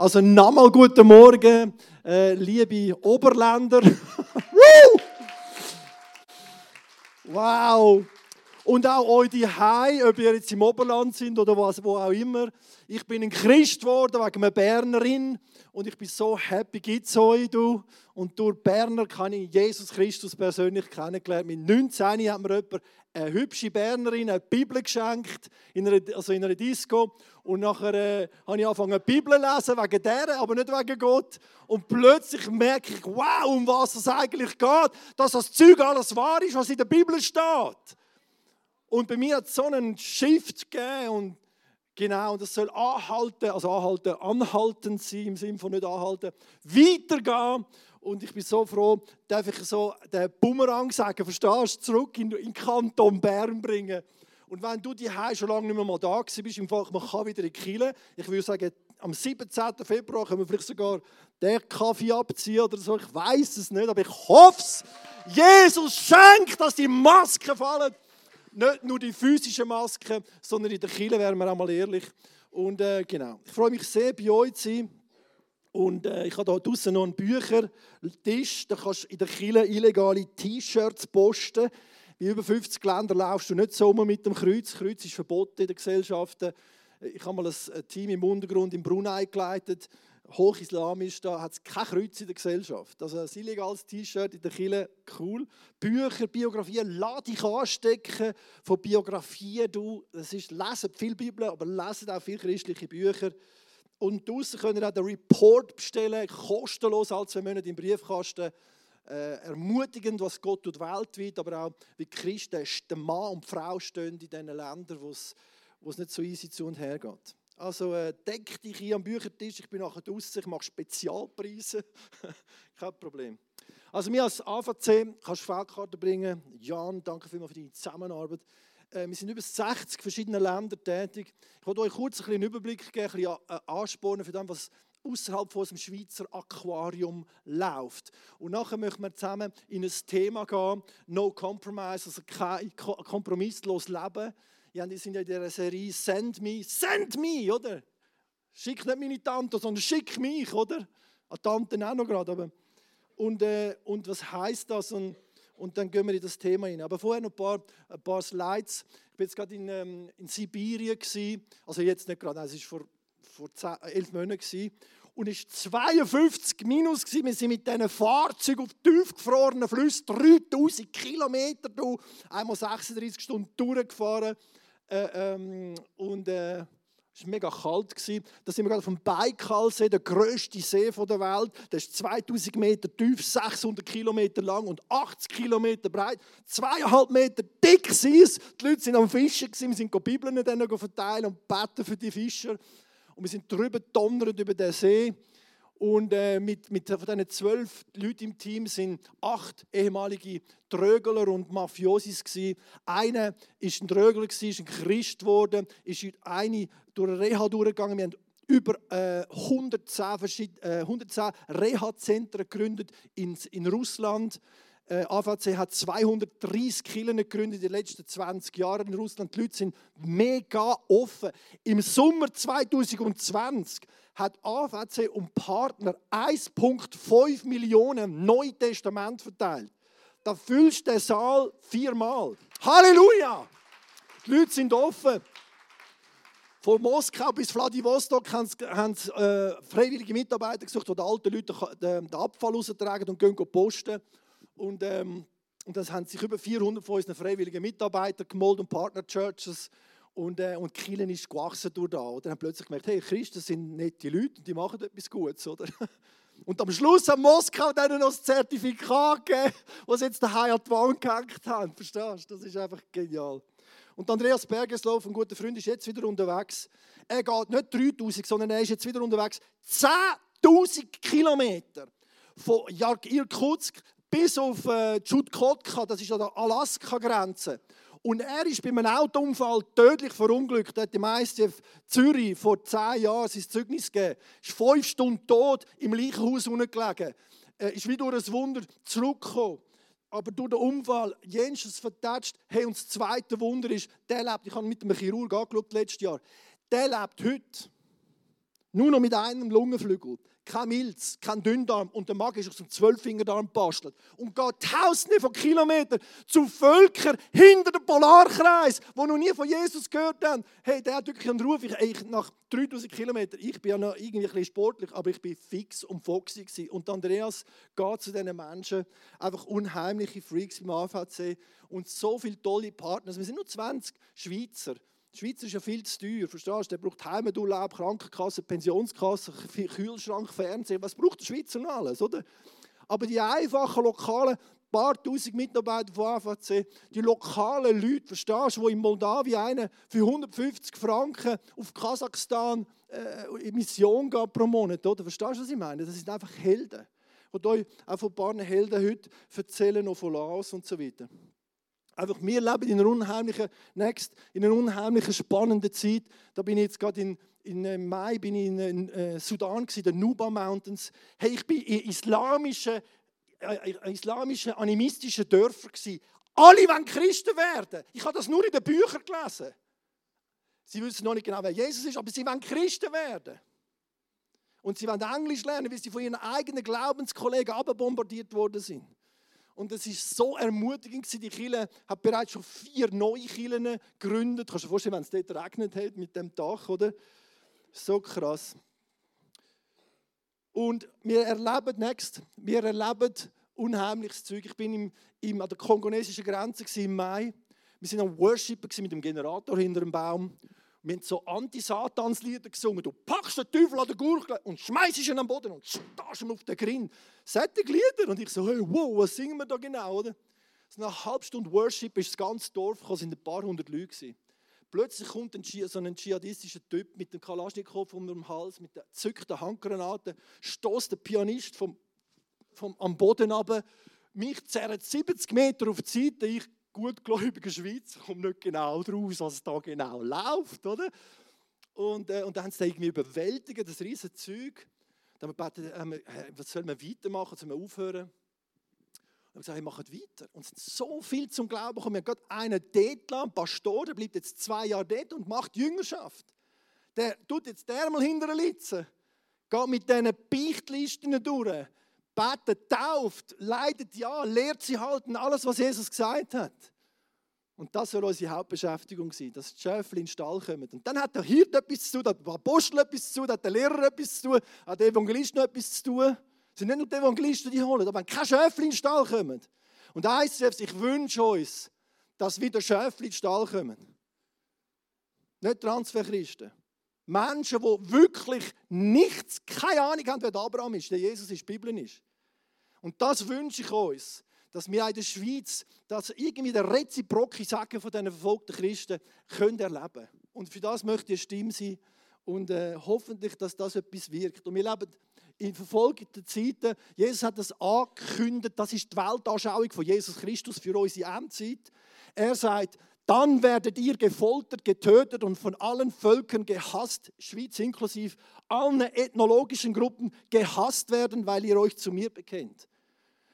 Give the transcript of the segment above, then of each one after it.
Also nochmal guten Morgen, äh, liebe Oberländer. wow! Und auch euch die Hai, ob ihr jetzt im Oberland sind oder was, wo auch immer. Ich bin ein Christ geworden wegen einer Bernerin und ich bin so happy, gibt es euch, du. Und durch Berner kann ich Jesus Christus persönlich kennengelernt. Mit 19 hat mir jemand eine hübsche Bernerin eine Bibel geschenkt, in einer, also in einer Disco. Und nachher äh, habe ich angefangen, Bibel zu lesen, wegen der, aber nicht wegen Gott. Und plötzlich merke ich, wow, um was es eigentlich geht, dass das Zeug alles wahr ist, was in der Bibel steht. Und bei mir hat es so einen Shift gegeben und Genau, und das soll anhalten, also anhalten, anhaltend sein, im Sinne von nicht anhalten, weitergehen. Und ich bin so froh, darf ich so den Bumerang sagen, verstehst du, zurück in, den Kanton Bern bringen. Und wenn du die schon lange nicht mehr mal da bist, im Fall, man kann wieder in Kiel. Ich würde sagen, am 17. Februar können wir vielleicht sogar den Kaffee abziehen oder so. Ich weiß es nicht, aber ich hoffe es. Jesus schenkt, dass die Masken fallen nicht nur die physische Maske, sondern in der Kille wären wir einmal ehrlich. Und äh, genau, ich freue mich sehr, bei euch zu sein. Und äh, ich habe hier draußen noch einen Büchertisch. Da kannst du in der Kille illegale T-Shirts posten. In über 50 Ländern laufst du nicht so mit dem Kreuz. Kreuz ist verboten in den Gesellschaften. Ich habe mal ein Team im Untergrund in Brunei geleitet hochislamisch, da hat es kein Kreuz in der Gesellschaft. Also ein illegales T-Shirt in der Kille, cool. Bücher, Biografien, lass dich anstecken von Biografien. Du, das ist, lesen viel Bibel, aber lesen auch viele christliche Bücher. Und draußen könnt ihr auch den Report bestellen, kostenlos, alle zwei Monate im Briefkasten. Äh, ermutigend, was Gott tut weltweit, aber auch wie Christen, der Mann und die Frau stehen in diesen Ländern, wo es nicht so easy zu und her geht. Also äh, deck dich hier am Büchertisch, ich bin nachher draußen, ich mache Spezialpreise. Kein Problem. Also mir als AVC kannst du Feldkarte bringen. Jan, danke vielmals für deine Zusammenarbeit. Äh, wir sind in über 60 verschiedenen Ländern tätig. Ich wollte euch kurz einen Überblick geben, ein bisschen äh, anspornen für das, was außerhalb von unserem Schweizer Aquarium läuft. Und nachher möchten wir zusammen in ein Thema gehen, No Compromise, also kein kompromisslos Leben. Ja, die sind ja in dieser Serie Send Me, Send Me, oder? Schick nicht meine Tante, sondern schick mich, oder? An Tante auch noch gerade. Aber und, äh, und was heißt das? Und, und dann gehen wir in das Thema hin. Aber vorher noch ein paar, ein paar Slides. Ich war jetzt gerade in, ähm, in Sibirien, gewesen. also jetzt nicht gerade, es war vor, vor 10, elf Monaten. Gewesen und war 52 minus. Gewesen. Wir sind mit diesen Fahrzeugen auf tiefgefrorenen Flüssen 3000 Kilometer, einmal 36 Stunden durchgefahren. Äh, ähm, und äh, es war mega kalt. Da sind wir gerade auf dem Baikalsee, der grösste See der Welt. Der ist 2000 Meter tief, 600 Kilometer lang und 80 Kilometer breit. Zweieinhalb Meter dick ist. Die Leute sind am Fischen, wir sind Bibeln dann verteilen und beten für die Fischer. Und wir sind drüber donnert über den See. Und äh, mit, mit von diesen zwölf Leuten im Team sind acht ehemalige Trögler und Mafiosis gewesen. Einer ist ein Trögler gewesen, ist ein Christ geworden, ist eine durch eine Reha durchgegangen. Wir haben über äh, 110, äh, 110 Reha-Zentren gegründet in, in Russland. Äh, AVC hat 230 Kirchen gegründet in den letzten 20 Jahren in Russland. Die Leute sind mega offen. Im Sommer 2020 hat AVC und Partner 1,5 Millionen Neue Testament verteilt. Da füllst du den Saal viermal. Halleluja! Die Leute sind offen. Von Moskau bis Vladivostok haben sie, äh, freiwillige Mitarbeiter gesucht, die den alten Leuten den Abfall raustragen und gehen posten. Und, ähm, und das haben sich über 400 von unseren freiwilligen Mitarbeitern gemolden und Partner-Churches. Und, äh, und Kielen ist gewachsen durch da. Und dann haben plötzlich gemerkt, hey, Christen sind nette Leute und die machen etwas Gutes, oder? Und am Schluss hat Moskau dann noch das Zertifikat gegeben, was jetzt daheim an die gehängt haben. Verstehst du? Das ist einfach genial. Und Andreas Bergeslauf, ein guter Freund, ist jetzt wieder unterwegs. Er geht nicht 3000, sondern er ist jetzt wieder unterwegs 10.000 Kilometer von Irkutsk bis auf äh, Chukotka, das ist an der Alaska-Grenze. Und er ist bei einem Autounfall tödlich verunglückt. Er hat im ICF Zürich vor zehn Jahren sein Zeugnis gegeben. Er ist fünf Stunden tot im Leichenhaus gelegen. Er ist wie durch ein Wunder zurückgekommen. Aber durch den Unfall, Jensches vertätscht. Hey, und das zweite Wunder ist, der lebt, ich habe mit einem Chirurg angeschaut letztes Jahr, der lebt heute Nur noch mit einem Lungenflügel kein Milz, kein Dünndarm und der Magen ist aus dem Zwölffingerdarm gebastelt und geht tausende von Kilometern zu Völkern hinter dem Polarkreis, die noch nie von Jesus gehört haben. Hey, der hat wirklich einen Ruf. Ich, ich, nach 3000 Kilometern, ich bin ja noch irgendwie ein bisschen sportlich, aber ich bin fix und foxy gewesen. Und Andreas geht zu diesen Menschen, einfach unheimliche Freaks im AVC und so viele tolle Partner. Wir sind nur 20 Schweizer. Die Schweiz ist ja viel zu teuer, verstehst du? Der braucht Heimaturlaub, Krankenkasse, Pensionskasse, Kühlschrank, Fernsehen. Was braucht der Schweizer noch alles, oder? Aber die einfachen lokalen paar tausend Mitarbeiter von AVC, die lokalen Leute, verstehst du, die in Moldawien einen für 150 Franken auf Kasachstan äh, in Mission gehen pro Monat, oder? Verstehst du, was ich meine? Das sind einfach Helden. Ich euch auch von ein paar Helden heute erzählen, noch von Laos und so weiter. Einfach, wir leben in einer unheimlichen, next, in einer unheimlichen, spannenden Zeit. Da bin ich jetzt gerade in, in äh, Mai bin ich in, in äh, Sudan, in den Nuba Mountains. Hey, ich bin in islamischen, äh, äh, islamischen animistischen Dörfern. Gewesen. Alle wollen Christen werden. Ich habe das nur in den Büchern gelesen. Sie wissen noch nicht genau, wer Jesus ist, aber sie wollen Christen werden. Und sie wollen Englisch lernen, weil sie von ihren eigenen Glaubenskollegen abbombardiert worden sind. Und es ist so ermutigend, die Kirche hat bereits schon vier neue Kirchen gegründet. Kannst du dir vorstellen, wenn es dort regnet hat mit dem Dach, oder? So krass. Und wir erleben next, wir erleben unheimliches Zeug. Ich bin im, im, an der kongonesischen Grenze im Mai. Wir sind am Worshipen mit dem Generator hinter dem Baum. Wir haben so Anti-Satans-Lieder gesungen. Du packst den Teufel an den Gurgel und schmeißt ihn am Boden und starrst ihn auf den Grin. Solche Lieder. Und ich so, hey, wow, was singen wir da genau, oder? Nach einer halben Stunde Worship ist das ganze Dorf gekommen, sind ein paar hundert Leute gewesen. Plötzlich kommt ein, so ein dschihadistischer Typ mit dem Kalaschnikow um den Hals, mit der zückten Handgranaten, stoßt der Pianist vom, vom, am Boden ab, mich zerrt 70 Meter auf die Seite, ich gutgläubiger Schweizer kommt nicht genau draus, was da genau läuft, oder? Und, äh, und dann haben sie irgendwie überwältigt, das riesige Zeug. Dann haben wir gebeten, äh, was sollen wir weitermachen, sollen wir aufhören? Und haben gesagt, hey, macht weiter. Und es sind so viel zum Glauben gekommen. Wir haben gerade einen dort, ein Pastor, der bleibt jetzt zwei Jahre dort und macht Jüngerschaft. Der tut jetzt der hinter Litzen, geht mit diesen Beichtlisten durch, betet, tauft, leidet ja, lehrt sie halten, alles, was Jesus gesagt hat. Und das soll unsere Hauptbeschäftigung sein, dass die Schäfchen in den Stall kommen. Und dann hat der Hirt etwas zu tun, der Apostel etwas zu tun, der Lehrer etwas zu tun, hat der Evangelist noch etwas zu tun. Es sind nicht nur die Evangelisten, die holen, aber wenn keine Schäfchen in den Stall kommen. Und ICF, ich wünsche uns, dass wieder Schäfchen in den Stall kommen. Nicht Transferchristen. Menschen, die wirklich nichts, keine Ahnung haben, wer Abraham ist, der Jesus ist, die Bibel ist. Und das wünsche ich uns, dass wir in der Schweiz dass irgendwie der reziproke Sagen von diesen verfolgten Christen können erleben Und für das möchte ich eine Stimme sein und äh, hoffentlich, dass das etwas wirkt. Und wir leben in verfolgten Zeiten. Jesus hat das angekündigt, das ist die Weltanschauung von Jesus Christus für unsere Endzeit. Er sagt, dann werdet ihr gefoltert, getötet und von allen Völkern gehasst, Schweiz inklusive, allen ethnologischen Gruppen gehasst werden, weil ihr euch zu mir bekennt.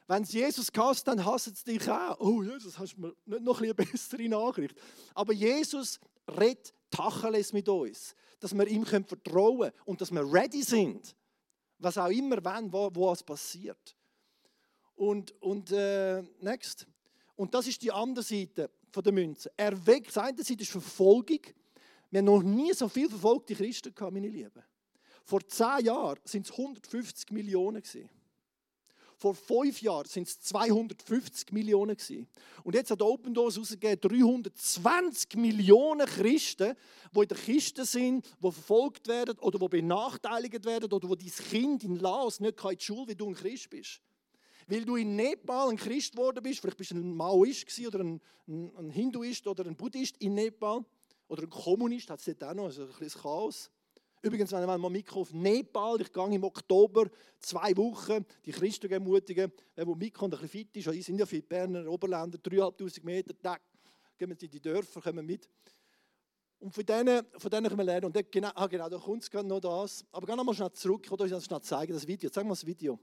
Wenn es Jesus hasst, dann hasst es dich auch. Oh, Jesus, hast du mir nicht noch eine bessere Nachricht. Aber Jesus redet Tacheles mit uns, dass wir ihm vertrauen können und dass wir ready sind, was auch immer, wenn, wo, wo es passiert. Und, und äh, next. Und das ist die andere Seite der Münze. Erweckt, die eine Seite ist Verfolgung. Wir haben noch nie so viele verfolgte Christen gehabt, meine Lieben. Vor zehn Jahren sind es 150 Millionen gewesen. Vor fünf Jahren sind es 250 Millionen gewesen. Und jetzt hat Open Doors herausgegeben, 320 Millionen Christen, die in der Kiste sind, die verfolgt werden oder die benachteiligt werden oder wo dein Kind in Laos nicht in die Schule, wie du ein Christ bist. Weil du in Nepal ein Christ geworden bist, vielleicht bist du ein Maoist oder ein, ein, ein Hinduist oder ein Buddhist in Nepal oder ein Kommunist, hat es dort auch noch, also ein bisschen Chaos. Übrigens, wenn wir mal mitkommen auf Nepal, ich gehe im Oktober zwei Wochen die Christen ermutigen, wer mitkommt, ein bisschen fit ist, ich sind ja die Berner Oberländer, 3'500 Meter, Tag, gehen wir in die Dörfer, kommen mit. Und von denen, von denen können wir lernen. Und genau, ah, genau, da kommt es noch das. Aber gehen wir mal schnell zurück, ich wollte euch das schnell zeigen, das Video. Zeig mal das Video.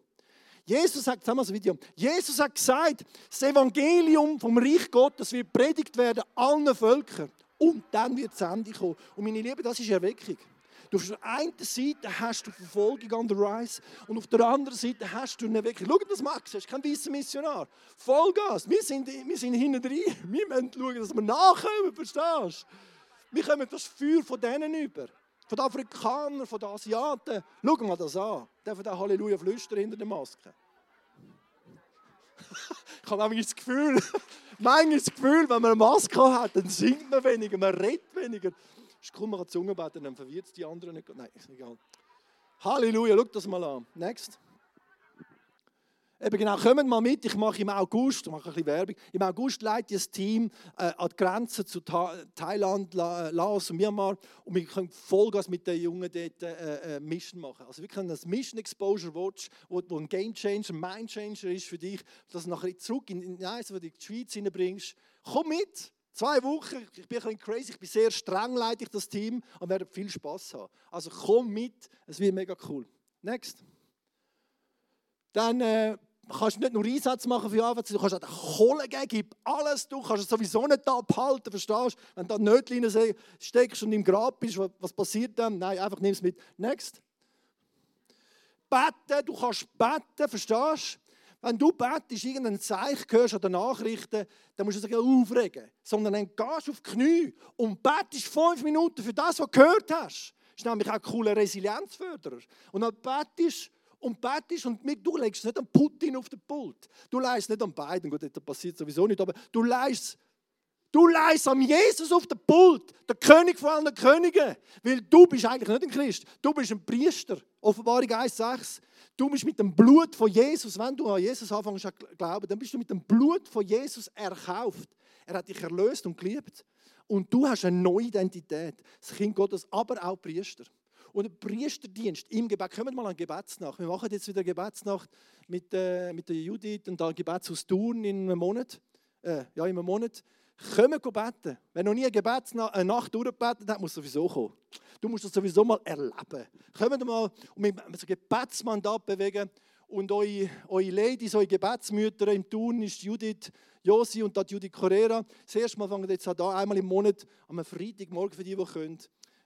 Jesus sagt, sagen wir das Video. Jesus hat gesagt, das Evangelium vom Reich Gottes wird predigt werden allen Völkern. Und dann wird das Ende kommen. Und meine Lieben, das ist Erweckung. Du auf der einen Seite hast du Verfolgung an der Rise und auf der anderen Seite hast du eine wirklich, schau das Max, hast kein weißer Missionar. Vollgas, wir sind, wir sind hinten drin. Wir müssen schauen, dass wir nachkommen, verstehst du? Wir kommen das Feuer von denen über. Von den Afrikanern, von den Asiaten. Schau mal das an. Der von den Halleluja flüstern hinter der Maske. ich habe manchmal das Gefühl, manchmal das Gefühl, wenn man eine Maske hat, dann singt man weniger, man redet weniger. Kann Zunge beten, dann verwirrt es die anderen nicht. Nein, ist egal. Halleluja, schau das mal an. Next. Eben genau, kommt mal mit, ich mache im August, mache ein bisschen Werbung, im August leite ich ein Team äh, an die Grenze zu Tha Thailand, La Laos und Myanmar und wir können Vollgas mit den Jungen dort äh, äh, Mission machen. Also wir können das Mission Exposure Watch, wo, wo ein Game Changer, ein Mind Changer ist für dich, dass du nachher zurück in, in eins, du die Schweiz hineinbringst. Komm mit! Zwei Wochen, ich bin ein bisschen crazy, ich bin sehr streng, leite ich das Team und werde viel Spaß haben. Also komm mit, es wird mega cool. Next. Dann äh, kannst du nicht nur Einsatz machen für Arbeit, du kannst auch Kohle geben, gib alles, du kannst es sowieso nicht abhalten, verstehst du? Wenn du da Nötchen steckst und im Grab bist, was passiert dann? Nein, einfach nimm es mit. Next. Beten, du kannst beten, verstehst du? Wenn du betest, irgendein Zeichen hörst oder Nachrichten, dann musst du dich aufregen. Sondern dann gehst du auf die Knie und betest fünf Minuten für das, was du gehört hast. Das ist nämlich auch ein cooler Resilienzförderer. Und dann betest und betest und du legst nicht an Putin auf den Pult. Du leist nicht an beiden, gut, das passiert sowieso nicht, aber du leist Du leist am Jesus auf den Pult, der König von allen Königen. Weil du bist eigentlich nicht ein Christ, du bist ein Priester. Offenbarung 1,6. Du bist mit dem Blut von Jesus, wenn du an Jesus anfängst zu glauben, dann bist du mit dem Blut von Jesus erkauft. Er hat dich erlöst und geliebt. Und du hast eine neue Identität. Das Kind Gottes, aber auch Priester. Und ein Priesterdienst im Gebet. Kommt mal an Gebetsnacht. Wir machen jetzt wieder Gebetsnacht mit, äh, mit der Judith und dann Gebetshaus Turn in einem Monat. Äh, ja, in einem Monat. Kommen beten. Wenn noch nie eine Gebetsnacht eine Nacht durchgebetet hat, muss sowieso kommen. Du musst das sowieso mal erleben. Kommt mal und mit einem Gebetsmandat bewegen. Und eure, eure Ladies, eure Gebetsmütter im Turn ist Judith Josi und dort Judith Correa. Das erste Mal fangen jetzt an, einmal im Monat, am Freitagmorgen für die, die können,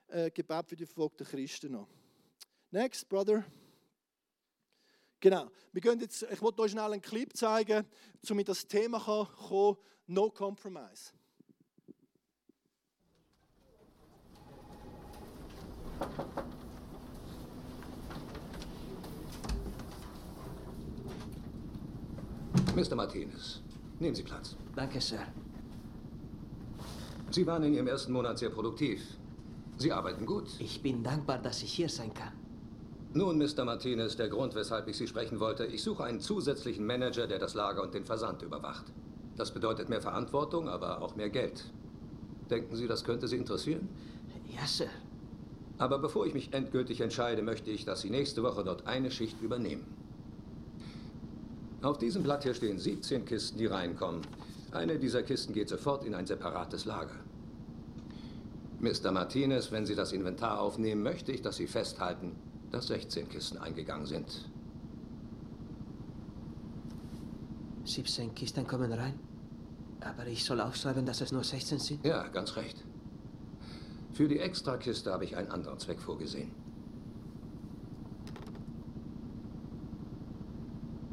äh, Gebet für die verfolgten Christen an. Next, Brother. Genau. Wir gehen jetzt, ich wollte euch schnell einen Clip zeigen, damit das Thema kann kommen, No Compromise. Mr. Martinez, nehmen Sie Platz. Danke, Sir. Sie waren in Ihrem ersten Monat sehr produktiv. Sie arbeiten gut. Ich bin dankbar, dass ich hier sein kann. Nun, Mr. Martinez, der Grund, weshalb ich Sie sprechen wollte, ich suche einen zusätzlichen Manager, der das Lager und den Versand überwacht. Das bedeutet mehr Verantwortung, aber auch mehr Geld. Denken Sie, das könnte Sie interessieren? Ja, Sir. Aber bevor ich mich endgültig entscheide, möchte ich, dass Sie nächste Woche dort eine Schicht übernehmen. Auf diesem Blatt hier stehen 17 Kisten, die reinkommen. Eine dieser Kisten geht sofort in ein separates Lager. Mr. Martinez, wenn Sie das Inventar aufnehmen, möchte ich, dass Sie festhalten, dass 16 Kisten eingegangen sind. 17 Kisten kommen rein. Aber ich soll aufschreiben, dass es nur 16 sind? Ja, ganz recht. Für die Extrakiste habe ich einen anderen Zweck vorgesehen.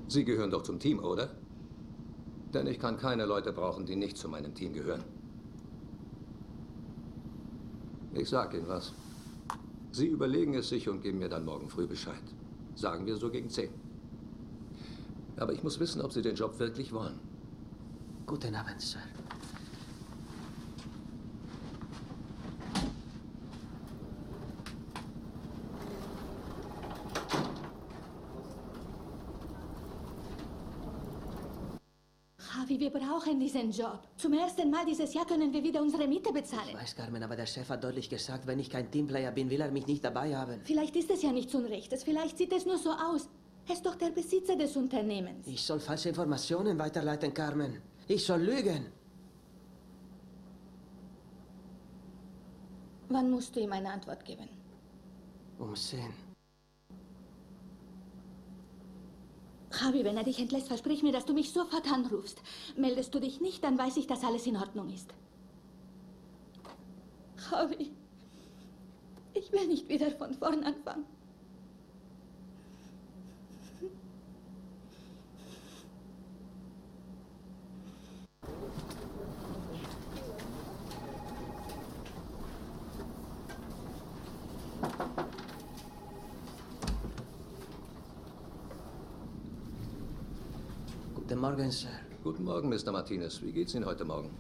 Sie gehören doch zum Team, oder? Denn ich kann keine Leute brauchen, die nicht zu meinem Team gehören. Ich sag Ihnen was. Sie überlegen es sich und geben mir dann morgen früh Bescheid. Sagen wir so gegen 10. Aber ich muss wissen, ob Sie den Job wirklich wollen. Guten Abend, Sir. Javi, wir brauchen diesen Job. Zum ersten Mal dieses Jahr können wir wieder unsere Miete Ich bezahlen. weiß, Carmen, aber der Chef hat deutlich gesagt, wenn ich kein Teamplayer bin, will er mich nicht dabei haben. Vielleicht ist es ja nichts Unrechtes, vielleicht sieht es nur so aus. Er ist doch der Besitzer des Unternehmens. Ich soll falsche Informationen weiterleiten, Carmen. Ich soll lügen. Wann musst du ihm eine Antwort geben? Um 10. Javi, wenn er dich entlässt, versprich mir, dass du mich sofort anrufst. Meldest du dich nicht, dann weiß ich, dass alles in Ordnung ist. Javi, ich will nicht wieder von vorn anfangen. Guten Morgen, Sir. Guten Morgen, Mr. Martinez. Wie geht's Ihnen heute Morgen?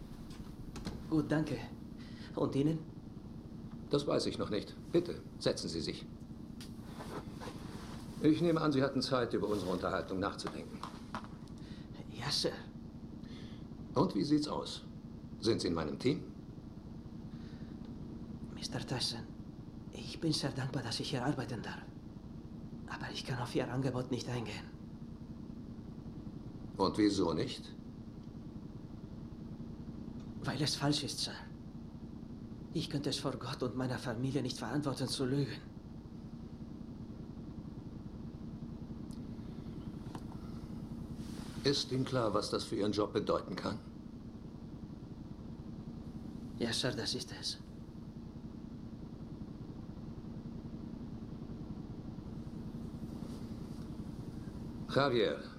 Gut, danke. Und Ihnen? Das weiß ich noch nicht. Bitte, setzen Sie sich. Ich nehme an, Sie hatten Zeit, über unsere Unterhaltung nachzudenken. Ja, Sir. Und wie sieht's aus? Sind Sie in meinem Team? Mr. Tyson, ich bin sehr dankbar, dass ich hier arbeiten darf. Aber ich kann auf Ihr Angebot nicht eingehen. Und wieso nicht? Weil es falsch ist, Sir. Ich könnte es vor Gott und meiner Familie nicht verantworten zu lügen. Ist Ihnen klar, was das für Ihren Job bedeuten kann? Ja, Sir, das ist es. Javier,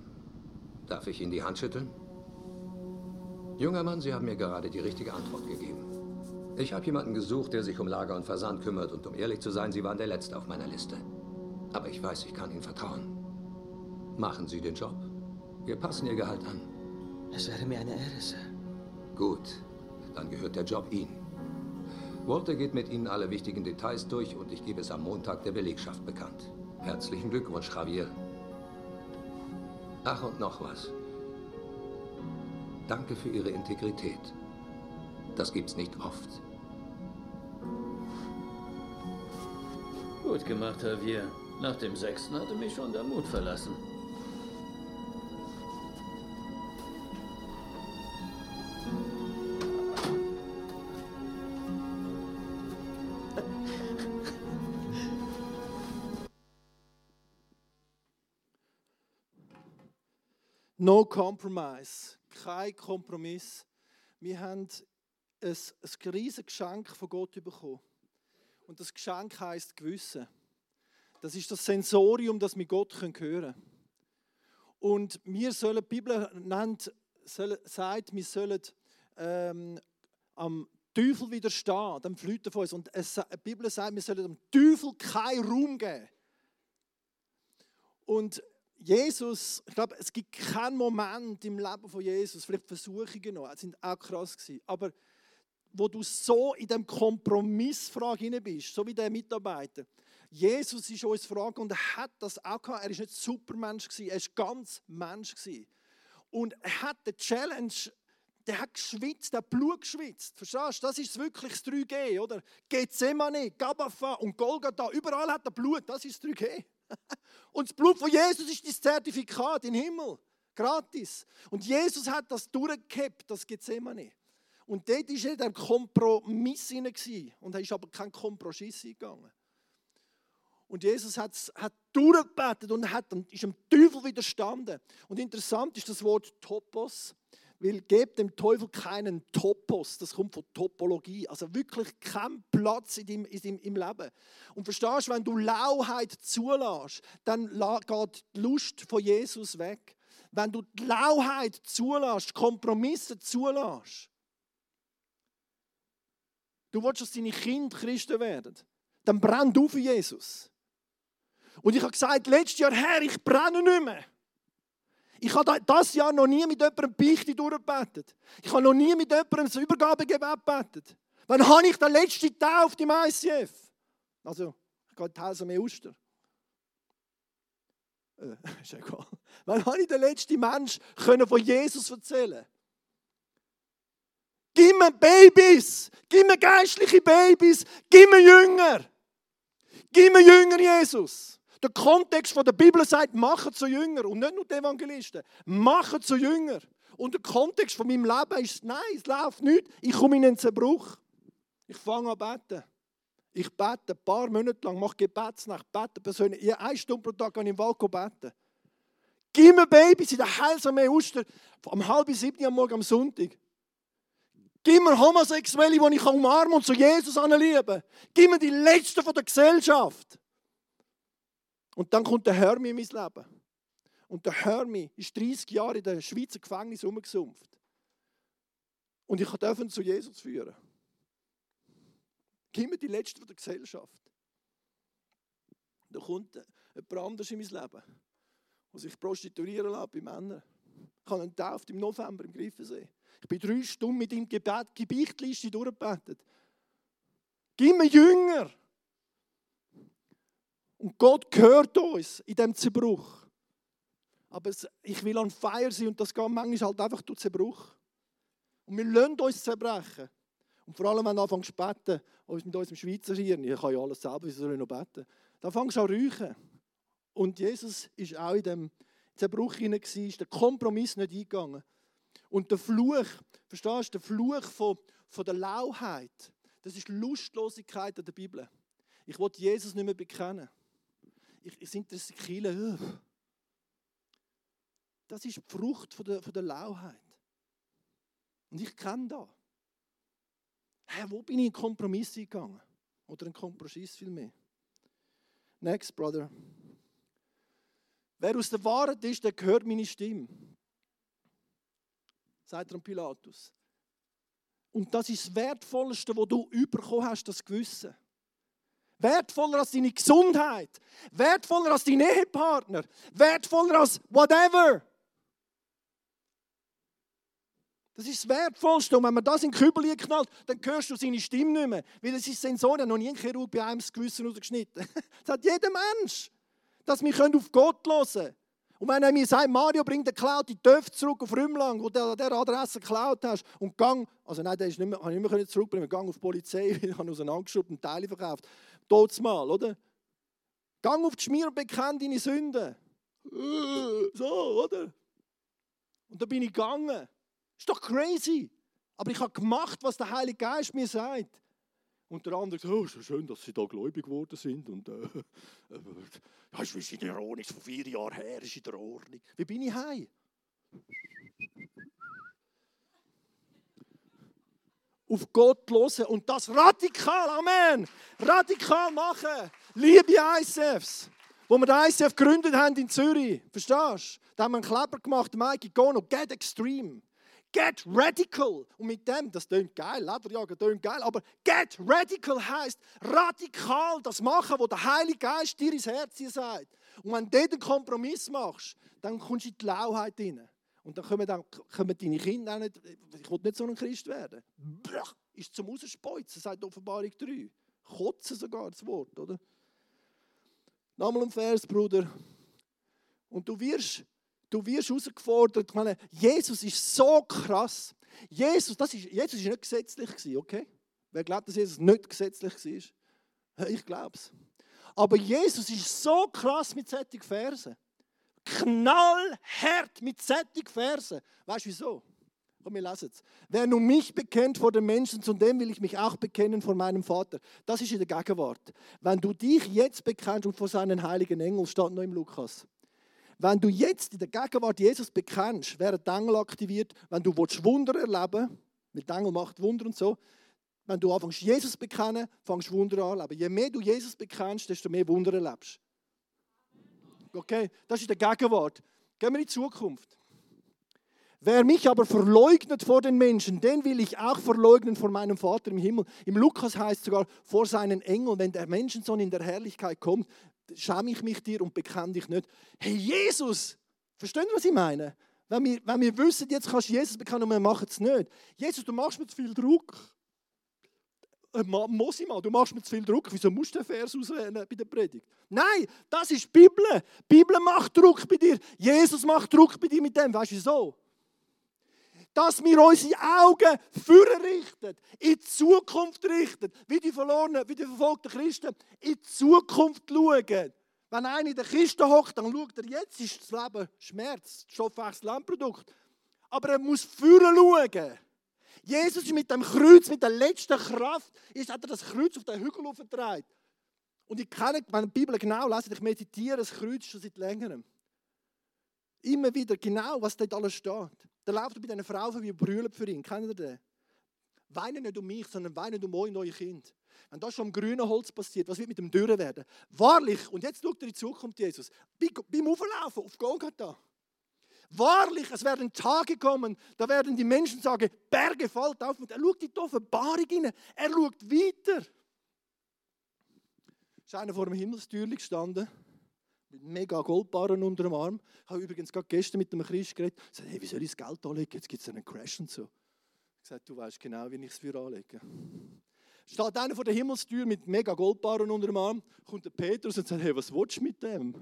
darf ich Ihnen die Hand schütteln? Junger Mann, Sie haben mir gerade die richtige Antwort gegeben. Ich habe jemanden gesucht, der sich um Lager und Versand kümmert und um ehrlich zu sein, Sie waren der Letzte auf meiner Liste. Aber ich weiß, ich kann Ihnen vertrauen. Machen Sie den Job. Wir passen Ihr Gehalt an. Es wäre mir eine Ehre, Sir. Gut, dann gehört der Job Ihnen. Walter geht mit Ihnen alle wichtigen Details durch und ich gebe es am Montag der Belegschaft bekannt. Herzlichen Glückwunsch, Javier. Ach, und noch was. Danke für Ihre Integrität. Das gibt's nicht oft. Gut gemacht, Javier. Nach dem sechsten hatte mich schon der Mut verlassen. No compromise. Kein Kompromiss. Wir haben ein, ein riesiges Geschenk von Gott bekommen. Und das Geschenk heißt Gewissen. Das ist das Sensorium, das wir Gott hören können. Und wir sollen, die Bibel nennt, soll, sagt, wir sollen ähm, am Teufel widerstehen, dem Flüten von uns. Und es, die Bibel sagt, wir sollen dem Teufel keinen Raum geben. Und Jesus, ich glaube, es gibt keinen Moment im Leben von Jesus, vielleicht Versuchungen noch, sind auch krass gewesen, aber wo du so in dem Kompromissfrage hinein bist, so wie der Mitarbeiter. Jesus ist uns Frage und er hat das auch gehabt. Er ist nicht Supermensch gewesen, er ist ganz Mensch gewesen. Und er hat die Challenge, der hat geschwitzt, der hat Blut geschwitzt. Verstehst du? Das ist wirklich das 3G, oder? Gethsemane, Gabafa und Golgatha, überall hat er Blut, das ist das 3G. Und das Blut von Jesus ist das Zertifikat im Himmel. Gratis. Und Jesus hat das durchgehabt, das Gethsemane. Und dort war er in einem Kompromiss hinein. Und er ist aber kein Kompromiss eingegangen. Und Jesus hat, hat durchgebetet und hat, ist dem Teufel widerstanden. Und interessant ist das Wort Topos, weil gebt dem Teufel keinen Topos, das kommt von Topologie, also wirklich keinen Platz in deinem, in deinem, im Leben. Und verstehst, wenn du Lauheit zulässt, dann geht die Lust von Jesus weg. Wenn du die Lauheit zulässt, Kompromisse zulässt, du willst, dass deine Kinder Christen werden, dann brenn du für Jesus. Und ich habe gesagt, letztes Jahr, Herr, ich brenne nicht mehr. Ich habe das Jahr noch nie mit jemandem Beichte durchgebetet. Ich habe noch nie mit jemandem das Übergabegebet gebetet. Wann habe ich den letzten Taufe im ICF? Also, ich gehe teils mehr Oster. Äh, ist egal. Wann habe ich den letzten Mensch können von Jesus erzählen Gib mir Babys, gib mir geistliche Babys, gib mir Jünger. Gib mir Jünger, Jesus. Der Kontext der Bibel sagt, machen zu Jünger. Und nicht nur die Evangelisten. Machen zu Jünger. Und der Kontext von meinem Leben ist, nein, es läuft nicht. Ich komme in einen Zerbruch. Ich fange an zu beten. Ich bete ein paar Monate lang, mache Gebetsnacht, bete persönlich. Ja, eine Stunde pro Tag kann ich im Wald beten. Gib mir Babys in der Heilsarmee Oster am halb sieben am Morgen am Sonntag. Gib mir Homosexuelle, die ich umarmen und zu Jesus anlieben. Gib mir die Letzten von der Gesellschaft. Und dann kommt der Hermi in mein Leben. Und der Hermi ist 30 Jahre in der Schweizer Gefängnis rumgesumpft. Und ich durfte ihn zu Jesus führen. Gib mir die Letzten von der Gesellschaft. Da kommt jemand anderes in mein Leben, der sich prostituieren lässt bei Männern. Ich habe ihn getauft im November im Griffensee. Ich bin drei Stunden mit ihm Gebet, Gebeichtliste durchgebetet. Gib mir Jünger. Und Gott gehört uns in diesem Zerbruch. Aber ich will an Feier sein und das geht manchmal halt einfach durch Zerbruch. Und wir lassen uns zerbrechen. Und vor allem, wenn du anfängst zu beten, mit unserem Schweizer Hirn, ich kann ja alles selber, wieso soll ich noch beten? Dann fängst du an zu räuchen. Und Jesus ist auch in dem Zerbruch hinein, ist der Kompromiss nicht eingegangen. Und der Fluch, verstehst du, der Fluch von, von der Lauheit, das ist Lustlosigkeit in der Bibel. Ich wollte Jesus nicht mehr bekennen. Ich, es interessiert Kiele. Das ist die Frucht von der, von der Lauheit. Und ich kenne das. Hey, wo bin ich in Kompromiss eingegangen? Oder ein Kompromiss vielmehr? Next, Brother. Wer aus der Wahrheit ist, der hört meine Stimme. Sagt er Pilatus. Und das ist das Wertvollste, was du bekommen hast, das Gewissen. Wertvoller als deine Gesundheit. Wertvoller als dein Ehepartner. Wertvoller als whatever. Das ist das Wertvollste. Und wenn man das in den Kübel knallt, dann hörst du seine Stimme nicht mehr. Weil es ist Sensoren, noch nie ein Chirurg bei einem das Gewissen rausgeschnitten. Das hat jeder Mensch. Dass wir auf Gott hören können. Und wenn er mir sagt, Mario, bring den geklauten Töpf zurück auf Rümlang, wo du an dieser Adresse geklaut hast, und gang, also nein, den ist nicht mehr, habe ich nicht mehr zurückbringen, gang auf die Polizei, ich habe auseinandergeschoben und Teile verkauft. Totes Mal, oder? Gang auf die Schmier und bekenn deine Sünden. So, oder? Und da bin ich gegangen. Ist doch crazy. Aber ich habe gemacht, was der Heilige Geist mir sagt. Und der andere sagt, oh, ist schön, dass sie da gläubig geworden sind. Und äh, äh, ja, ist Ordnung, von vier Jahren her, ist in der Ordnung. Wie bin ich heim? Auf Gott hören und das radikal, Amen, radikal machen. Liebe ICFs, wo wir den ICF gegründet haben in Zürich, verstehst du? Da haben wir einen Kleber gemacht, Mikey Gono, Get Extreme. Get radical. Und mit dem, das klingt geil, Lederjagen klingt geil, aber get radical heißt radikal das machen, was der Heilige Geist dir ins Herz sagt. Und wenn du den Kompromiss machst, dann kommst du in die Lauheit rein. Und dann kommen, dann kommen deine Kinder auch nicht, ich will nicht so ein Christ werden. Blech, ist zum Rausspeuzen, sagt Offenbarung 3. Kotzen sogar das Wort, oder? Nochmal ein Vers, Bruder. Und du wirst Du wirst herausgefordert. Ich meine, Jesus ist so krass. Jesus, das ist, Jesus ist nicht gesetzlich, okay? Wer glaubt, dass Jesus nicht gesetzlich war? Ich glaube es. Aber Jesus ist so krass mit solchen Versen. Knallhart mit solchen Versen. Weißt du wieso? Komm, wir lassen es. Wer nun mich bekennt vor den Menschen, zu dem will ich mich auch bekennen vor meinem Vater. Das ist in der Gegenwart. Wenn du dich jetzt bekennst und vor seinen heiligen Engel, steht noch im Lukas. Wenn du jetzt in der Gegenwart Jesus bekennst, werden die Engel aktiviert. Wenn du Wunder erleben willst, mit Engel macht Wunder und so, wenn du anfängst Jesus bekennen, fängst du Wunder an. Je mehr du Jesus bekennst, desto mehr Wunder erlebst. Okay, das ist der Gegenwart. Gehen wir in die Zukunft. Wer mich aber verleugnet vor den Menschen, den will ich auch verleugnen vor meinem Vater im Himmel. Im Lukas heißt es sogar vor seinen Engeln, wenn der Menschensohn in der Herrlichkeit kommt, schäme ich mich dir und bekenne dich nicht. Hey, Jesus! Verstehen Sie, was ich meine? Wenn wir, wenn wir wissen, jetzt kannst du Jesus bekennen und wir machen es nicht. Jesus, du machst mir zu viel Druck. Äh, mal, du machst mir zu viel Druck. Wieso musst du den Vers auswählen bei der Predigt? Nein, das ist die Bibel. Die Bibel macht Druck bei dir. Jesus macht Druck bei dir mit dem. Weißt du wieso? dass wir unsere Augen richten, in die Zukunft richten, wie die verlorenen, wie die verfolgten Christen, in die Zukunft schauen. Wenn einer in der Kiste hockt, dann schaut er, jetzt ist das Leben Schmerz, Stoffwechsel, Landprodukt. Aber er muss führen schauen. Jesus ist mit dem Kreuz, mit der letzten Kraft, ist, hat er das Kreuz auf den Hügel aufgetragen. Und ich kenne, die Bibel genau lese, ich meditiere das Kreuz schon seit längerem. Immer wieder genau, was dort alles steht. Da läuft er bei einer Frau und brüllt für ihn. Kennt ihr den? Weine nicht um mich, sondern weine um euch und eure Kind. Wenn das schon am grünen Holz passiert, was wird mit dem Dürren werden? Wahrlich, und jetzt schaut er in die Zukunft, Jesus, beim Auflaufen auf Golgatha. Wahrlich, es werden Tage kommen, da werden die Menschen sagen, Berge fällt auf. Und er schaut die Offenbarung hinein, er schaut weiter. Ist einer vor dem Himmelstürchen gestanden, mit mega Goldbarren unter dem Arm. Ich habe übrigens gerade gestern mit einem Christ geredet. Ich sagte, hey, wie soll ich das Geld anlegen? Jetzt gibt es einen Crash und so. Ich sagte, du weißt genau, wie ich es für anlege. Steht einer vor der Himmelstür mit mega Goldbarren unter dem Arm, kommt der Petrus und sagt, hey, was willst du mit dem?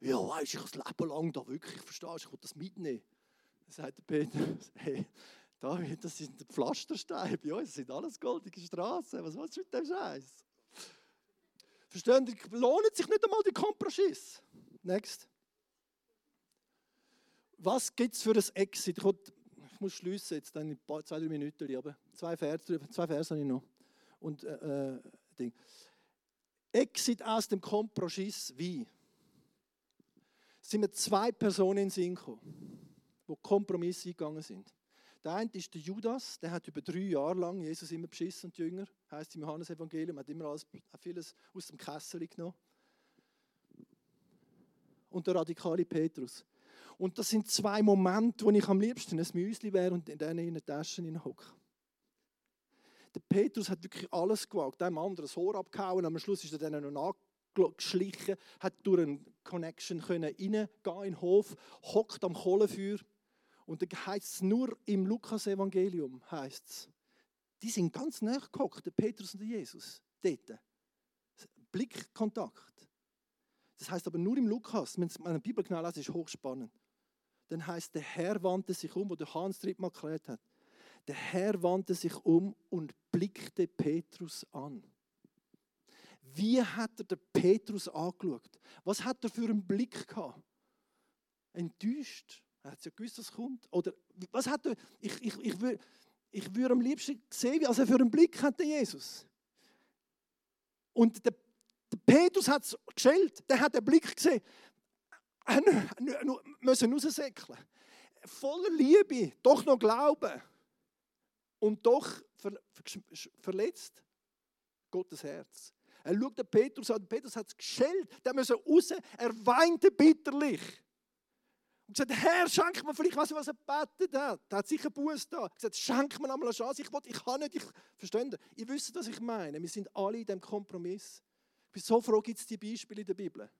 Ja, weißt du, ich das Leben lang da wirklich, verstehst ich will das mitnehmen. Dann sagt der Petrus, hey, David, das sind Pflastersteine bei uns, das sind alles goldige Straßen, was willst du mit dem Scheiß? Verstehen Sie, lohnt sich nicht einmal die Komproschiss. Next. Was gibt es für ein Exit? Ich, muss schließen jetzt, dann in zwei, drei Minuten, aber zwei Verse, zwei habe ich noch. Und, äh, äh, Ding. Exit aus dem Komproschiss wie? Sind mir zwei Personen in Sinn gekommen, die Kompromisse eingegangen sind. Der eine ist der Judas, der hat über drei Jahre lang Jesus immer beschissen und Jünger, heißt im Johannesevangelium, hat immer alles, vieles aus dem Kessel genommen. Und der radikale Petrus. Und das sind zwei Momente, wo ich am liebsten ein Müsli wäre und in denen in die Taschen hocke. Der Petrus hat wirklich alles gewagt, dem anderen das Ohr abgehauen, am Schluss ist er dann noch nachgeschlichen, hat durch eine Connection können reingehen in den Hof, hockt am Kohlenfeuer und dann heißt es nur im Lukas-Evangelium, heißt es, die sind ganz nah gehockt, der Petrus und der Jesus, dort. Blickkontakt. Das heißt aber nur im Lukas, wenn man eine Bibel genau liest, ist hochspannend. Dann heißt der Herr wandte sich um, wo der Hans Tripp mal erklärt hat. Der Herr wandte sich um und blickte Petrus an. Wie hat er den Petrus angeschaut? Was hat er für einen Blick gehabt? Enttäuscht? Er hat ja gewusst, dass es kommt. Oder was hat er? Ich, ich, ich würde ich würd am liebsten sehen, was er für einen Blick hatte, Jesus. Und der, der Petrus hat es geschält. Der hat den Blick gesehen. Er müssen raussäckeln. Voller Liebe, doch noch Glauben. Und doch ver, ver, verletzt Gottes Herz. Er schaut den Petrus an. Petrus hat es geschält. Der muss raus. Er weinte bitterlich und gesagt, Herr, schenk mir vielleicht, was, was er gebetet hat. Er hat sicher Buß da. Er hat gesagt, schenk mir einmal eine Chance. Ich, will, ich kann nicht, ich, versteht ihr? Ihr wisst, was ich meine. Wir sind alle in diesem Kompromiss. Ich bin so froh, gibt es die Beispiele in der Bibel.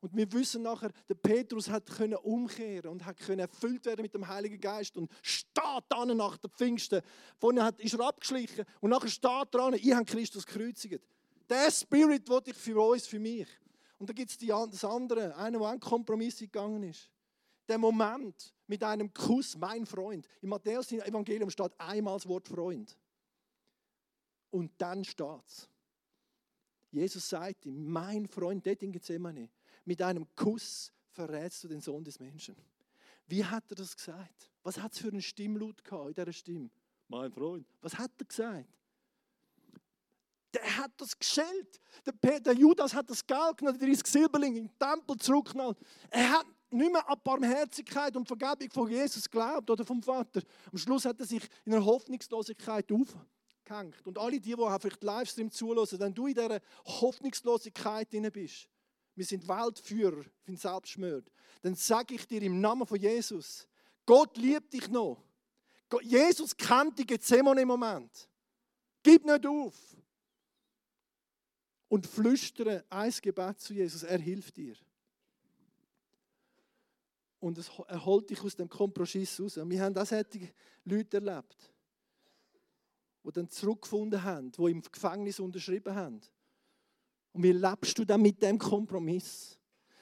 Und wir wissen nachher, der Petrus hat können umkehren und hat können erfüllt werden mit dem Heiligen Geist und steht dann nach der Pfingsten. Vorne hat, ist er abgeschlichen und nachher steht dran, ich habe Christus gekreuzigt. Der Spirit wollte ich für uns, für mich. Und dann gibt es das andere, einer, der einen Kompromiss gegangen ist der Moment mit einem Kuss, mein Freund. Im Matthäus-Evangelium steht einmal das Wort Freund. Und dann steht es. Jesus sagt ihm, mein Freund, dort in Gethsemane, mit einem Kuss verrätst du den Sohn des Menschen. Wie hat er das gesagt? Was hat es für einen Stimmlaut gehabt in dieser Stimme? Mein Freund. Was hat er gesagt? Der hat das geschält. Der, der Judas hat das Geld genommen, 30 Silberling in den Tempel zurückgenommen. Er hat nicht mehr an Barmherzigkeit und Vergebung von Jesus glaubt oder vom Vater. Am Schluss hat er sich in einer Hoffnungslosigkeit aufgehängt. Und alle die, die vielleicht Livestream zulassen, wenn du in dieser Hoffnungslosigkeit drin bist, wir sind Weltführer, ich bin selbstschmört, dann sage ich dir im Namen von Jesus, Gott liebt dich noch. Jesus kennt die Gethsemane im Moment. Gib nicht auf. Und flüstere ein Gebet zu Jesus, er hilft dir und er holt dich aus dem Kompromiss raus. Und wir haben auch solche Leute erlebt, die dann zurückgefunden haben, die im Gefängnis unterschrieben haben. Und wie lebst du dann mit dem Kompromiss?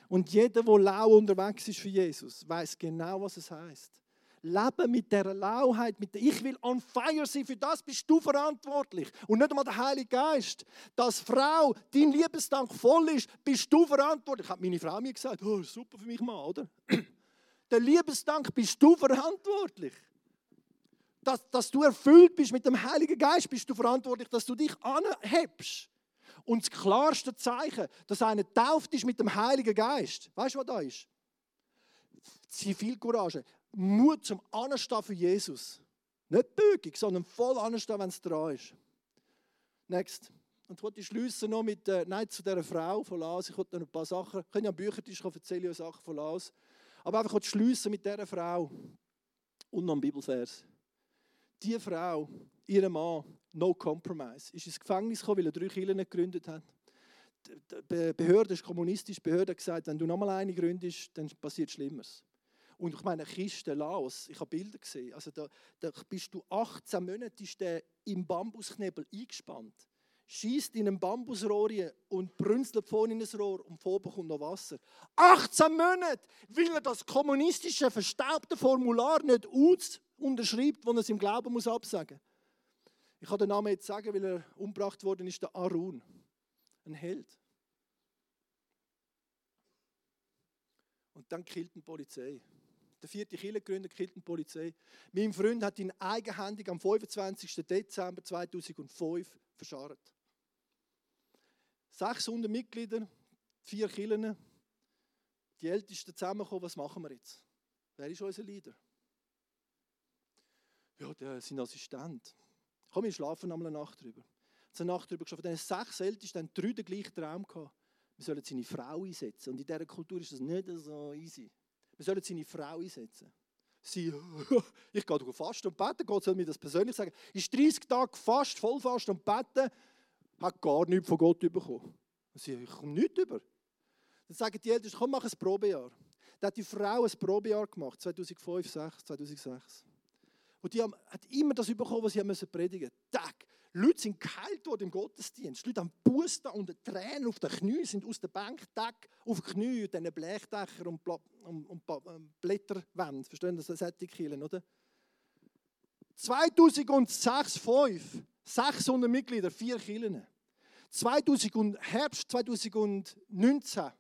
Und jeder, der lau unterwegs ist für Jesus, weiß genau, was es heißt. Leben mit der Lauheit, mit der ich will on fire sein, für das bist du verantwortlich. Und nicht einmal der Heilige Geist. Dass Frau dein Liebesdank voll ist, bist du verantwortlich. Hat meine Frau mir gesagt, oh, super für mich mal, oder? der Liebesdank bist du verantwortlich. Dass, dass du erfüllt bist mit dem Heiligen Geist, bist du verantwortlich, dass du dich anhebst. Und das klarste Zeichen, dass einer tauft ist mit dem Heiligen Geist, weißt du, was da ist? Zivilcourage, Mut zum Anstehen für Jesus. Nicht bögig, sondern voll anstehen, wenn es dran ist. Next. Und ich wollte schließen noch mit, äh, nein, zu dieser Frau von Laos. Ich wollte noch ein paar Sachen, ich kann ja am Büchertisch erzählen, ja Sachen von Laos. Aber einfach schließen mit dieser Frau. Und noch ein Bibelvers. Diese Frau, ihr Mann, no compromise, ist ins Gefängnis gekommen, weil er drei Kirchen gegründet hat. Die Behörde ist kommunistisch, die Behörde hat gesagt, wenn du nochmal eine gründest, dann passiert Schlimmeres. Und ich meine, Kiste Laos, ich habe Bilder gesehen, also da, da bist du 18 Monate ist der im Bambusknebel eingespannt schießt in ein Bambusrohr und brünzelt vorne in ein Rohr und oben kommt noch Wasser. 18 Monate, weil er das kommunistische, verstaubte Formular nicht aus unterschreibt, wo er es im Glauben muss absagen Ich kann den Namen jetzt sagen, weil er umgebracht worden ist, der Arun. Ein Held. Und dann killt die Polizei. Der vierte Kirchengründer killt die Polizei. Mein Freund hat ihn eigenhändig am 25. Dezember 2005 verscharrt. 600 Mitglieder, vier Kirchen, die Ältesten zusammenkommen, was machen wir jetzt? Wer ist unser Leader? Ja, der ist sein Assistent. Komm, wir schlafen einmal eine Nacht drüber. Eine Nacht drüber geschlafen. Diesen sechs Ältesten haben drei den gleichen Traum gehabt. Wir sollen seine Frau einsetzen. Und in dieser Kultur ist das nicht so easy. Wir sollen seine Frau einsetzen. Sie, ich gehe fast und beten. Gott soll mir das persönlich sagen. Ist 30 Tage fast, voll fast und beten hat gar nichts von Gott bekommen. Sie, ich komme nichts über. Dann sagen die Eltern, komm, mach ein Probejahr. Da hat die Frau ein Probejahr gemacht, 2005, 2006, 2006. Und die hat immer das bekommen, was sie predigen mussten. Tag. Leute sind geheilt worden im Gottesdienst. Leute haben Busten und Tränen auf den Knien, sind aus der Bank Tag auf die Knie, und dann Blechdächer und, und, und, und Blätterwände. Verstehen Sie, das sind die Kirchen, oder? 2006, 2005 600 Mitglieder, vier Kirchen. 2000 Herbst 2019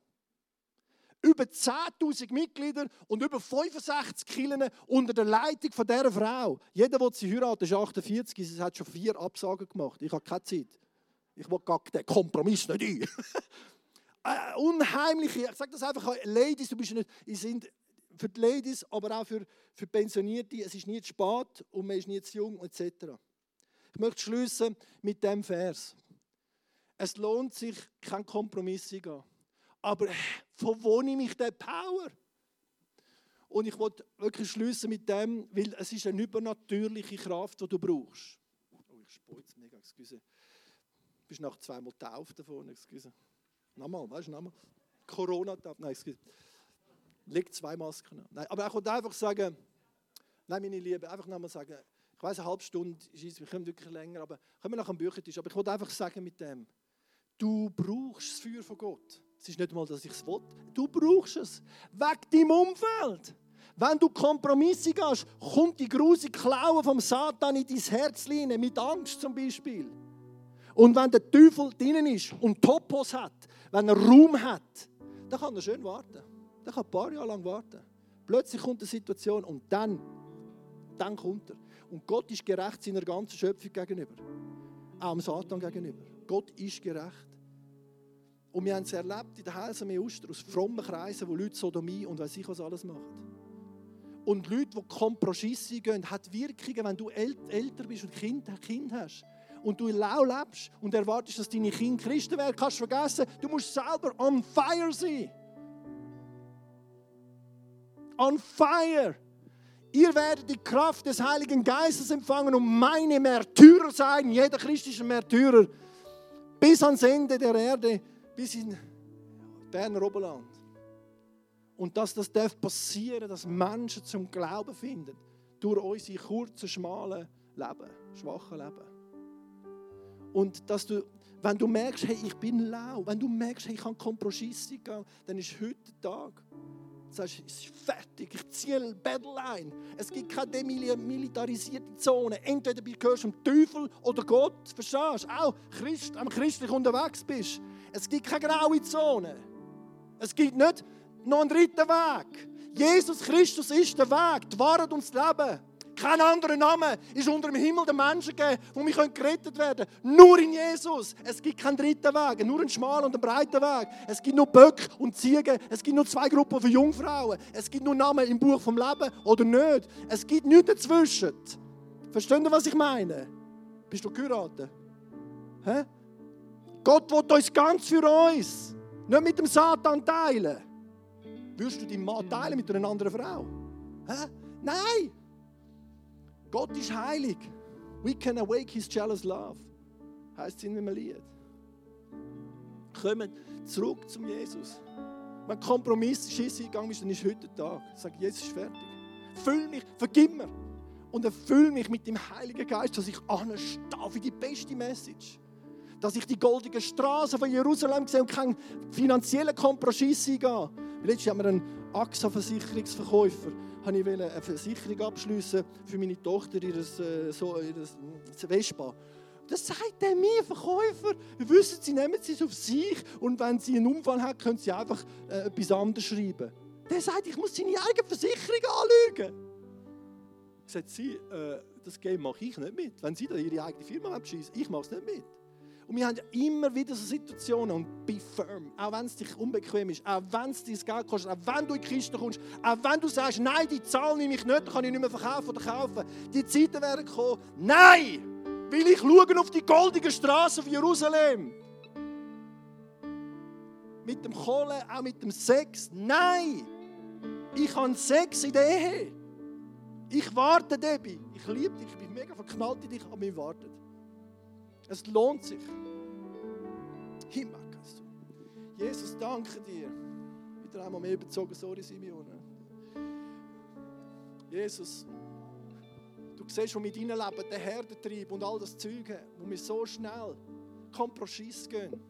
über 10.000 Mitglieder und über 65 Kirchen unter der Leitung von dieser Frau. Jeder, der sie heiraten, ist 48, sie hat schon vier Absagen gemacht. Ich habe keine Zeit. Ich will gar den Kompromiss nicht ein. äh, unheimliche, ich sage das einfach, Ladies, du bist nicht, sind für die Ladies, aber auch für, für Pensionierte, es ist nie zu spät und man ist nie zu jung, etc. Ich möchte schließen mit dem Vers. Es lohnt sich, kein Kompromiss zu gehen. Aber von wo nehme ich den Power? Und ich wollte wirklich schließen mit dem, weil es ist eine übernatürliche Kraft, die du brauchst. Oh, ich spüre mega, excuse. Du bist nach zweimal tauft davon, excuse. Nochmal, weißt du, nochmal. Corona-Taufe, nein, excuse. Legt zwei Masken an. Nein, aber ich wollte einfach sagen, nein, meine Liebe, einfach nochmal sagen, ich weiß, eine halbe Stunde ist wir können wirklich länger, aber können wir nach dem Büchertisch. Aber ich wollte einfach sagen mit dem, du brauchst das Feuer von Gott. Es ist nicht mal, dass ich es will. Du brauchst es. Wegen deinem Umfeld. Wenn du Kompromisse gehst, kommt die grusige Klaue vom Satan in dein Herz rein, mit Angst zum Beispiel. Und wenn der Teufel drinnen ist und Topos hat, wenn er Raum hat, dann kann er schön warten. Dann kann ein paar Jahre lang warten. Plötzlich kommt eine Situation und dann, dann kommt er. Und Gott ist gerecht seiner ganzen Schöpfung gegenüber. Auch dem Satan gegenüber. Gott ist gerecht. Und wir haben es erlebt in der Heilsarmee Oster aus frommen Kreisen, wo Leute Sodomie und weiß ich was alles machen. Und Leute, die Kompromisse gehen, hat Wirkungen, wenn du älter bist und Kind, kind hast. Und du Lau lebst und erwartest, dass deine Kinder Christen werden, kannst du vergessen, du musst selber on fire sein. On fire. Ihr werdet die Kraft des Heiligen Geistes empfangen und meine Märtyrer sein, jeder christliche Märtyrer, bis ans Ende der Erde, bis in Berner Oberland. Und dass das darf passieren, dass Menschen zum Glauben finden, durch unsere kurzen, schmalen Leben, schwachen Leben. Und dass du, wenn du merkst, hey, ich bin lau, wenn du merkst, hey, ich kann Kompromisse gehen, dann ist heute der Tag sagst, es ist fertig, ich ziehe Battle ein. Es gibt keine demilitarisierte Zone. Entweder du gehörst zum Teufel oder Gott, verstehst du? Auch Christ, am christlich unterwegs bist. Es gibt keine graue Zone. Es gibt nicht noch einen dritten Weg. Jesus Christus ist der Weg, die Wahrheit und das Leben. Kein anderer Name ist unter dem Himmel der Menschen gegeben, wo wir gerettet werden können. Nur in Jesus. Es gibt keinen dritten Weg, nur einen schmalen und einen breiten Weg. Es gibt nur Böcke und Ziegen. Es gibt nur zwei Gruppen von Jungfrauen. Es gibt nur Namen im Buch vom Leben oder nicht. Es gibt nichts dazwischen. Verstehen ihr, was ich meine? Bist du geheiratet? Hä? Gott will uns ganz für uns, nicht mit dem Satan teilen. Würdest du deinen Mann teilen mit einer anderen Frau? Hä? Nein! Gott ist heilig. We can awake his jealous love. Heißt es in einem Lied. Kommen zurück zum Jesus. Wenn Kompromiss Schiss eingegangen ist, dann ist heute der Tag. Sag, Jesus ist fertig. Füll mich, vergib mir. Und erfüll mich mit dem Heiligen Geist, dass ich anstehe für die beste Message. Dass ich die goldene Straße von Jerusalem sehe und keinen finanziellen Kompromiss eingehe. Letztes haben wir einen AXA-Versicherungsverkäufer habe ich eine Versicherung abschließen für meine Tochter, ihr, äh, so, ihr Vespa. Das sagt der mir, Verkäufer. Wir wissen, sie nehmen es auf sich und wenn sie einen Unfall hat, können sie einfach äh, etwas anderes schreiben. Der sagt, ich muss seine eigene Versicherung anlügen. Sagt sie, äh, das Game mache ich nicht mit. Wenn sie da ihre eigene Firma abschießen, ich mache es nicht mit. Und wir haben ja immer wieder so Situationen und be firm, auch wenn es dich unbequem ist, auch wenn es dir Geld kostet, auch wenn du in die Kiste kommst, auch wenn du sagst, nein, die Zahl nehme ich nicht, kann ich nicht mehr verkaufen oder kaufen. Die Zeiten werden kommen. Nein! Will ich schauen auf die goldene Straße von Jerusalem? Mit dem Kohle, auch mit dem Sex? Nein! Ich habe Sex in der Ehe. Ich warte, Debbie. Ich liebe dich, ich bin mega verknallt in dich, aber wir warten. Es lohnt sich. Du. Jesus, danke dir. Wieder einmal mehr überzogen, sorry Simeon. Jesus, du siehst, wo mit deinem Leben der Herdentrieb und all das Zeug, wo wir so schnell Kompromiss gehen.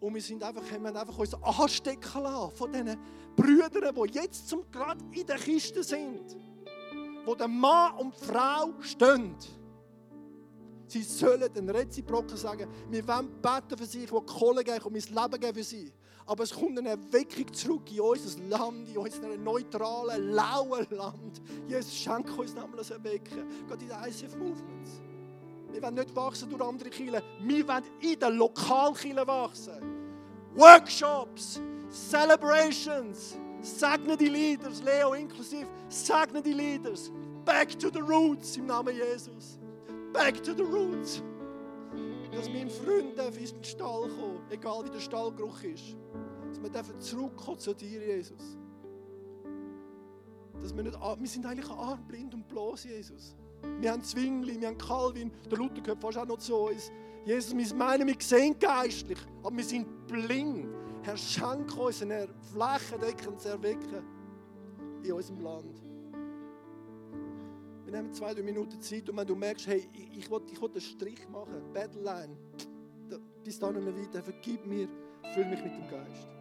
Und wir sind einfach, haben einfach uns anstecken lassen von diesen Brüdern, die jetzt zum, gerade in der Kiste sind. Wo der Mann und die Frau stehen. Sie sollen den Reziproken sagen, wir wollen beten für sie, ich will Kohle geben und mein Leben geben für sie. Aber es kommt eine Erweckung zurück in unser Land, in unser neutralen, lauen Land. Jesus, schenke uns nämlich ein Erwecken. Gerade in den ICF Movements. Wir wollen nicht wachsen durch andere Kirchen, wir wollen in den Lokalkirchen wachsen. Workshops, Celebrations, segne die Leaders, Leo inklusive, segne die Leaders. Back to the roots im Namen Jesus. Back to the roots. Dass mein Freund in den Stall kommen egal wie der Stallgeruch ist. Dass wir zurückkommen zu dir, Jesus. Dass wir, nicht, wir sind eigentlich arm, blind und bloß, Jesus. Wir haben Zwingli, wir haben Calvin, der Luther gehört fast auch noch zu uns. Jesus, wir meinen, wir sehen geistlich, aber wir sind blind. Herr, schenk uns eine flächendeckendes Erwecken in unserem Land. Nehmen zwei, drei Minuten Zeit und wenn du merkst, hey, ich, ich will, ich einen Strich machen, Battleline, bis dann nicht mehr weiter, vergib mir, füll mich mit dem Geist.